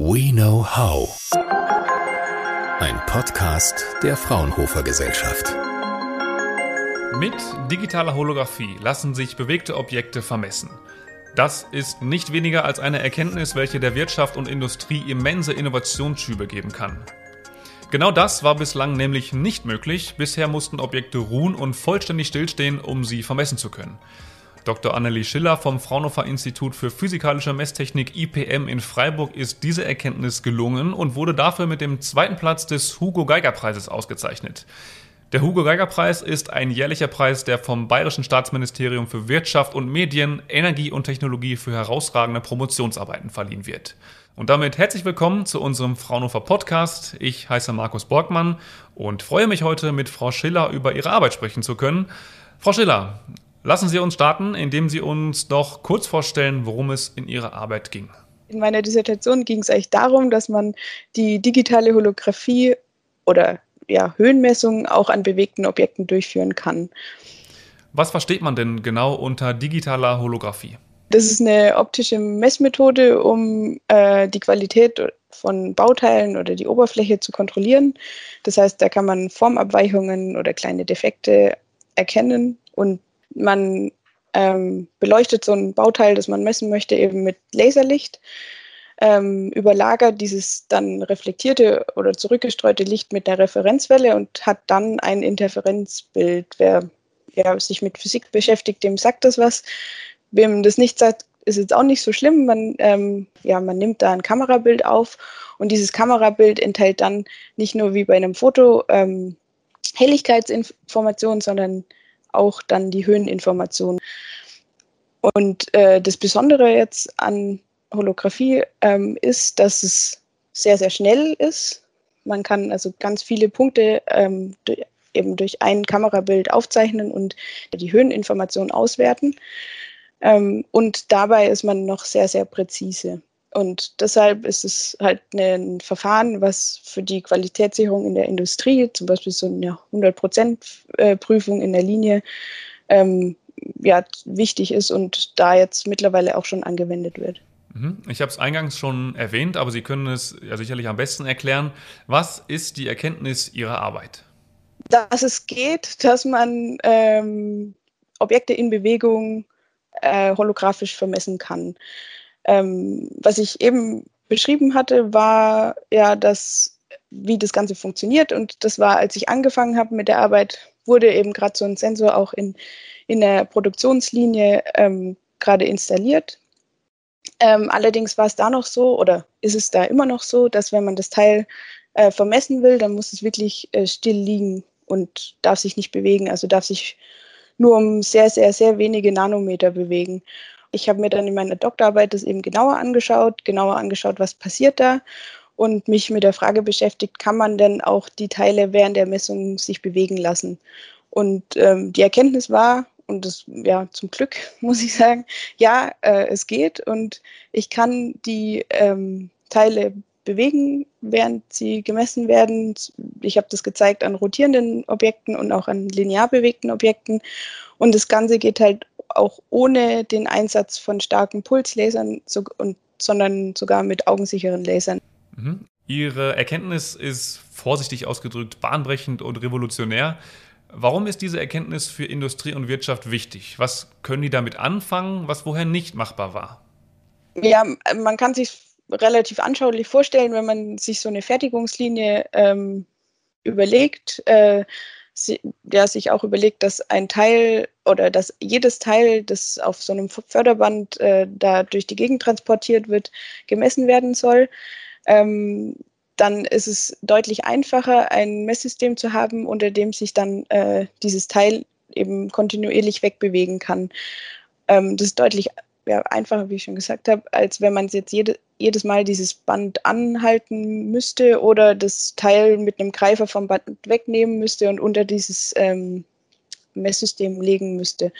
We Know How. Ein Podcast der Fraunhofer Gesellschaft. Mit digitaler Holographie lassen sich bewegte Objekte vermessen. Das ist nicht weniger als eine Erkenntnis, welche der Wirtschaft und Industrie immense Innovationsschübe geben kann. Genau das war bislang nämlich nicht möglich. Bisher mussten Objekte ruhen und vollständig stillstehen, um sie vermessen zu können. Dr. Annelie Schiller vom Fraunhofer Institut für Physikalische Messtechnik IPM in Freiburg ist diese Erkenntnis gelungen und wurde dafür mit dem zweiten Platz des Hugo Geiger Preises ausgezeichnet. Der Hugo Geiger Preis ist ein jährlicher Preis, der vom Bayerischen Staatsministerium für Wirtschaft und Medien, Energie und Technologie für herausragende Promotionsarbeiten verliehen wird. Und damit herzlich willkommen zu unserem Fraunhofer Podcast. Ich heiße Markus Borgmann und freue mich heute mit Frau Schiller über ihre Arbeit sprechen zu können. Frau Schiller, Lassen Sie uns starten, indem Sie uns noch kurz vorstellen, worum es in Ihrer Arbeit ging. In meiner Dissertation ging es eigentlich darum, dass man die digitale Holographie oder ja, Höhenmessungen auch an bewegten Objekten durchführen kann. Was versteht man denn genau unter digitaler Holographie? Das ist eine optische Messmethode, um äh, die Qualität von Bauteilen oder die Oberfläche zu kontrollieren. Das heißt, da kann man Formabweichungen oder kleine Defekte erkennen und man ähm, beleuchtet so ein Bauteil, das man messen möchte, eben mit Laserlicht, ähm, überlagert dieses dann reflektierte oder zurückgestreute Licht mit der Referenzwelle und hat dann ein Interferenzbild. Wer ja, sich mit Physik beschäftigt, dem sagt das was. Wem das nicht sagt, ist jetzt auch nicht so schlimm. Man, ähm, ja, man nimmt da ein Kamerabild auf und dieses Kamerabild enthält dann nicht nur wie bei einem Foto ähm, Helligkeitsinformationen, sondern auch dann die Höheninformationen. Und äh, das Besondere jetzt an Holographie ähm, ist, dass es sehr, sehr schnell ist. Man kann also ganz viele Punkte ähm, eben durch ein Kamerabild aufzeichnen und die Höheninformationen auswerten. Ähm, und dabei ist man noch sehr, sehr präzise. Und deshalb ist es halt ein Verfahren, was für die Qualitätssicherung in der Industrie, zum Beispiel so eine 100%-Prüfung in der Linie, ähm, ja, wichtig ist und da jetzt mittlerweile auch schon angewendet wird. Mhm. Ich habe es eingangs schon erwähnt, aber Sie können es ja sicherlich am besten erklären. Was ist die Erkenntnis Ihrer Arbeit? Dass es geht, dass man ähm, Objekte in Bewegung äh, holographisch vermessen kann. Ähm, was ich eben beschrieben hatte, war ja, dass wie das Ganze funktioniert. Und das war, als ich angefangen habe mit der Arbeit, wurde eben gerade so ein Sensor auch in, in der Produktionslinie ähm, gerade installiert. Ähm, allerdings war es da noch so, oder ist es da immer noch so, dass wenn man das Teil äh, vermessen will, dann muss es wirklich äh, still liegen und darf sich nicht bewegen, also darf sich nur um sehr, sehr, sehr wenige Nanometer bewegen. Ich habe mir dann in meiner Doktorarbeit das eben genauer angeschaut, genauer angeschaut, was passiert da und mich mit der Frage beschäftigt, kann man denn auch die Teile während der Messung sich bewegen lassen? Und ähm, die Erkenntnis war, und das ja zum Glück muss ich sagen, ja, äh, es geht und ich kann die ähm, Teile bewegen, während sie gemessen werden. Ich habe das gezeigt an rotierenden Objekten und auch an linear bewegten Objekten. Und das Ganze geht halt auch ohne den Einsatz von starken Pulslasern, so, und, sondern sogar mit augensicheren Lasern. Mhm. Ihre Erkenntnis ist vorsichtig ausgedrückt bahnbrechend und revolutionär. Warum ist diese Erkenntnis für Industrie und Wirtschaft wichtig? Was können die damit anfangen, was vorher nicht machbar war? Ja, man kann sich relativ anschaulich vorstellen, wenn man sich so eine Fertigungslinie ähm, überlegt. Äh, der sich auch überlegt, dass ein Teil oder dass jedes Teil, das auf so einem Förderband äh, da durch die Gegend transportiert wird, gemessen werden soll. Ähm, dann ist es deutlich einfacher, ein Messsystem zu haben, unter dem sich dann äh, dieses Teil eben kontinuierlich wegbewegen kann. Ähm, das ist deutlich ja, einfacher, wie ich schon gesagt habe, als wenn man jetzt jede, jedes Mal dieses Band anhalten müsste oder das Teil mit einem Greifer vom Band wegnehmen müsste und unter dieses ähm, Messsystem legen müsste.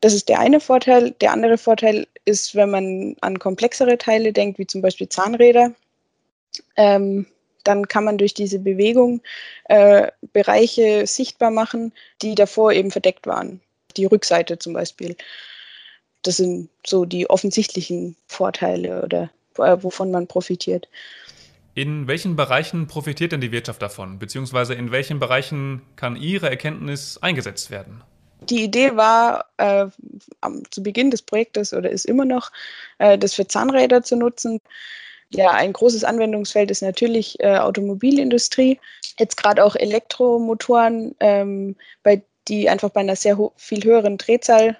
Das ist der eine Vorteil. Der andere Vorteil ist, wenn man an komplexere Teile denkt, wie zum Beispiel Zahnräder, ähm, dann kann man durch diese Bewegung äh, Bereiche sichtbar machen, die davor eben verdeckt waren. Die Rückseite zum Beispiel das sind so die offensichtlichen Vorteile oder äh, wovon man profitiert. In welchen Bereichen profitiert denn die Wirtschaft davon? Beziehungsweise in welchen Bereichen kann Ihre Erkenntnis eingesetzt werden? Die Idee war äh, am, zu Beginn des Projektes oder ist immer noch, äh, das für Zahnräder zu nutzen. Ja, ein großes Anwendungsfeld ist natürlich äh, Automobilindustrie. Jetzt gerade auch Elektromotoren, ähm, bei, die einfach bei einer sehr viel höheren Drehzahl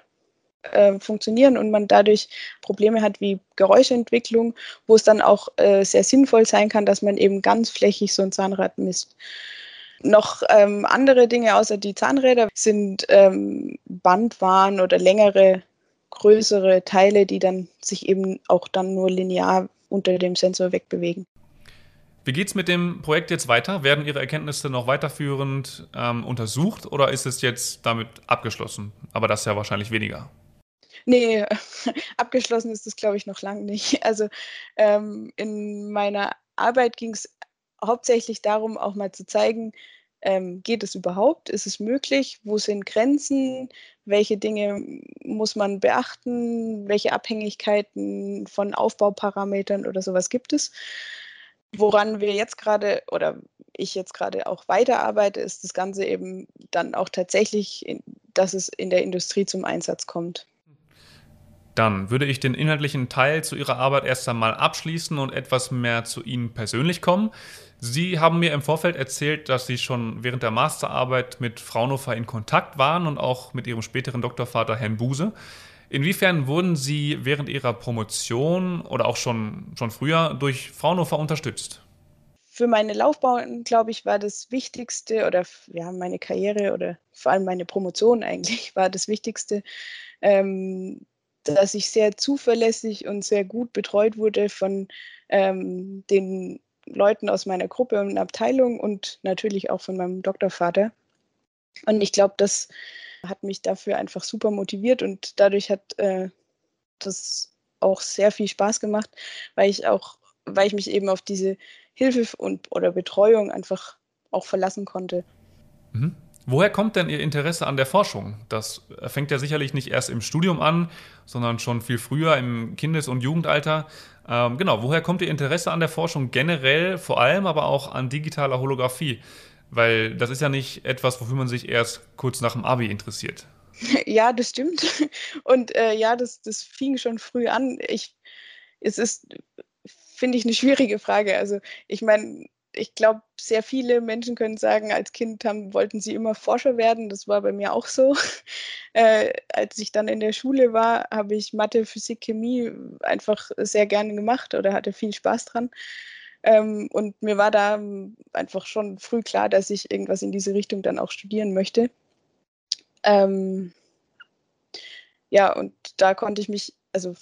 äh, funktionieren und man dadurch Probleme hat wie Geräuschentwicklung, wo es dann auch äh, sehr sinnvoll sein kann, dass man eben ganz flächig so ein Zahnrad misst. Noch ähm, andere Dinge außer die Zahnräder sind ähm, Bandwaren oder längere, größere Teile, die dann sich eben auch dann nur linear unter dem Sensor wegbewegen. Wie geht es mit dem Projekt jetzt weiter? Werden Ihre Erkenntnisse noch weiterführend ähm, untersucht oder ist es jetzt damit abgeschlossen? Aber das ja wahrscheinlich weniger. Nee, abgeschlossen ist es, glaube ich, noch lange nicht. Also ähm, in meiner Arbeit ging es hauptsächlich darum, auch mal zu zeigen, ähm, geht es überhaupt? Ist es möglich? Wo sind Grenzen? Welche Dinge muss man beachten? Welche Abhängigkeiten von Aufbauparametern oder sowas gibt es? Woran wir jetzt gerade oder ich jetzt gerade auch weiterarbeite, ist das Ganze eben dann auch tatsächlich, dass es in der Industrie zum Einsatz kommt. Dann würde ich den inhaltlichen Teil zu Ihrer Arbeit erst einmal abschließen und etwas mehr zu Ihnen persönlich kommen. Sie haben mir im Vorfeld erzählt, dass Sie schon während der Masterarbeit mit Fraunhofer in Kontakt waren und auch mit Ihrem späteren Doktorvater Herrn Buse. Inwiefern wurden Sie während Ihrer Promotion oder auch schon, schon früher durch Fraunhofer unterstützt? Für meine Laufbahn, glaube ich, war das Wichtigste oder ja, meine Karriere oder vor allem meine Promotion eigentlich war das Wichtigste, ähm, dass ich sehr zuverlässig und sehr gut betreut wurde von ähm, den Leuten aus meiner Gruppe und Abteilung und natürlich auch von meinem Doktorvater. Und ich glaube, das hat mich dafür einfach super motiviert und dadurch hat äh, das auch sehr viel Spaß gemacht, weil ich auch, weil ich mich eben auf diese Hilfe und oder Betreuung einfach auch verlassen konnte. Mhm. Woher kommt denn Ihr Interesse an der Forschung? Das fängt ja sicherlich nicht erst im Studium an, sondern schon viel früher im Kindes- und Jugendalter. Ähm, genau, woher kommt Ihr Interesse an der Forschung generell, vor allem aber auch an digitaler Holographie? Weil das ist ja nicht etwas, wofür man sich erst kurz nach dem Abi interessiert. Ja, das stimmt. Und äh, ja, das, das fing schon früh an. Ich, es ist, finde ich, eine schwierige Frage. Also ich meine, ich glaube, sehr viele Menschen können sagen, als Kind haben, wollten sie immer Forscher werden. Das war bei mir auch so. Äh, als ich dann in der Schule war, habe ich Mathe, Physik, Chemie einfach sehr gerne gemacht oder hatte viel Spaß dran. Ähm, und mir war da einfach schon früh klar, dass ich irgendwas in diese Richtung dann auch studieren möchte. Ähm, ja, und da konnte ich mich, also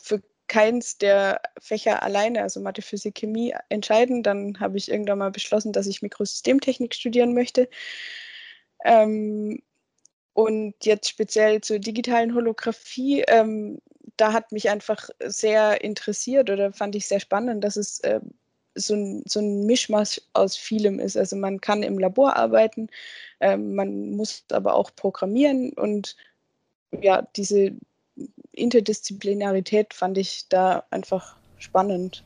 für keins der Fächer alleine, also Mathe, Physik, Chemie, entscheiden. Dann habe ich irgendwann mal beschlossen, dass ich Mikrosystemtechnik studieren möchte. Ähm, und jetzt speziell zur digitalen Holographie, ähm, da hat mich einfach sehr interessiert oder fand ich sehr spannend, dass es äh, so, ein, so ein Mischmasch aus vielem ist. Also man kann im Labor arbeiten, äh, man muss aber auch programmieren und ja, diese Interdisziplinarität fand ich da einfach spannend.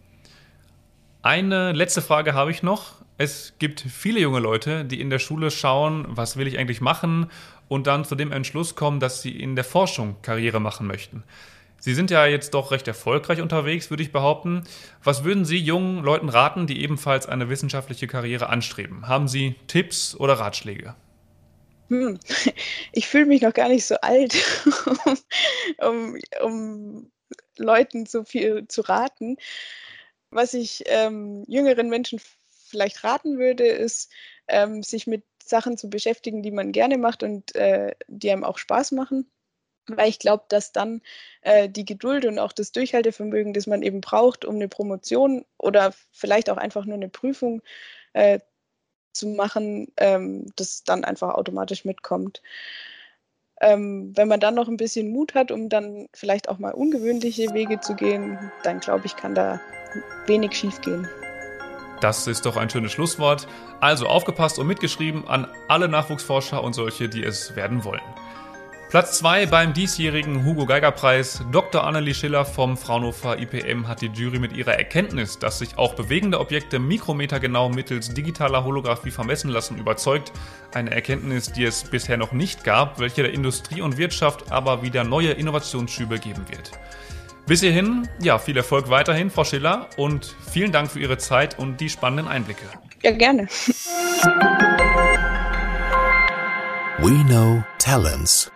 Eine letzte Frage habe ich noch. Es gibt viele junge Leute, die in der Schule schauen, was will ich eigentlich machen und dann zu dem Entschluss kommen, dass sie in der Forschung Karriere machen möchten. Sie sind ja jetzt doch recht erfolgreich unterwegs, würde ich behaupten. Was würden Sie jungen Leuten raten, die ebenfalls eine wissenschaftliche Karriere anstreben? Haben Sie Tipps oder Ratschläge? Hm. Ich fühle mich noch gar nicht so alt, um, um Leuten so viel zu raten. Was ich ähm, jüngeren Menschen vielleicht raten würde, ist, ähm, sich mit Sachen zu beschäftigen, die man gerne macht und äh, die einem auch Spaß machen. Weil ich glaube, dass dann äh, die Geduld und auch das Durchhaltevermögen, das man eben braucht, um eine Promotion oder vielleicht auch einfach nur eine Prüfung äh, zu machen, ähm, das dann einfach automatisch mitkommt. Ähm, wenn man dann noch ein bisschen Mut hat, um dann vielleicht auch mal ungewöhnliche Wege zu gehen, dann glaube ich, kann da wenig schiefgehen. Das ist doch ein schönes Schlusswort. Also aufgepasst und mitgeschrieben an alle Nachwuchsforscher und solche, die es werden wollen. Platz 2 beim diesjährigen Hugo Geiger Preis. Dr. Annelie Schiller vom Fraunhofer IPM hat die Jury mit ihrer Erkenntnis, dass sich auch bewegende Objekte mikrometergenau mittels digitaler Holographie vermessen lassen, überzeugt. Eine Erkenntnis, die es bisher noch nicht gab, welche der Industrie und Wirtschaft aber wieder neue Innovationsschübe geben wird. Bis hierhin, ja, viel Erfolg weiterhin, Frau Schiller, und vielen Dank für Ihre Zeit und die spannenden Einblicke. Ja, gerne. We know talents.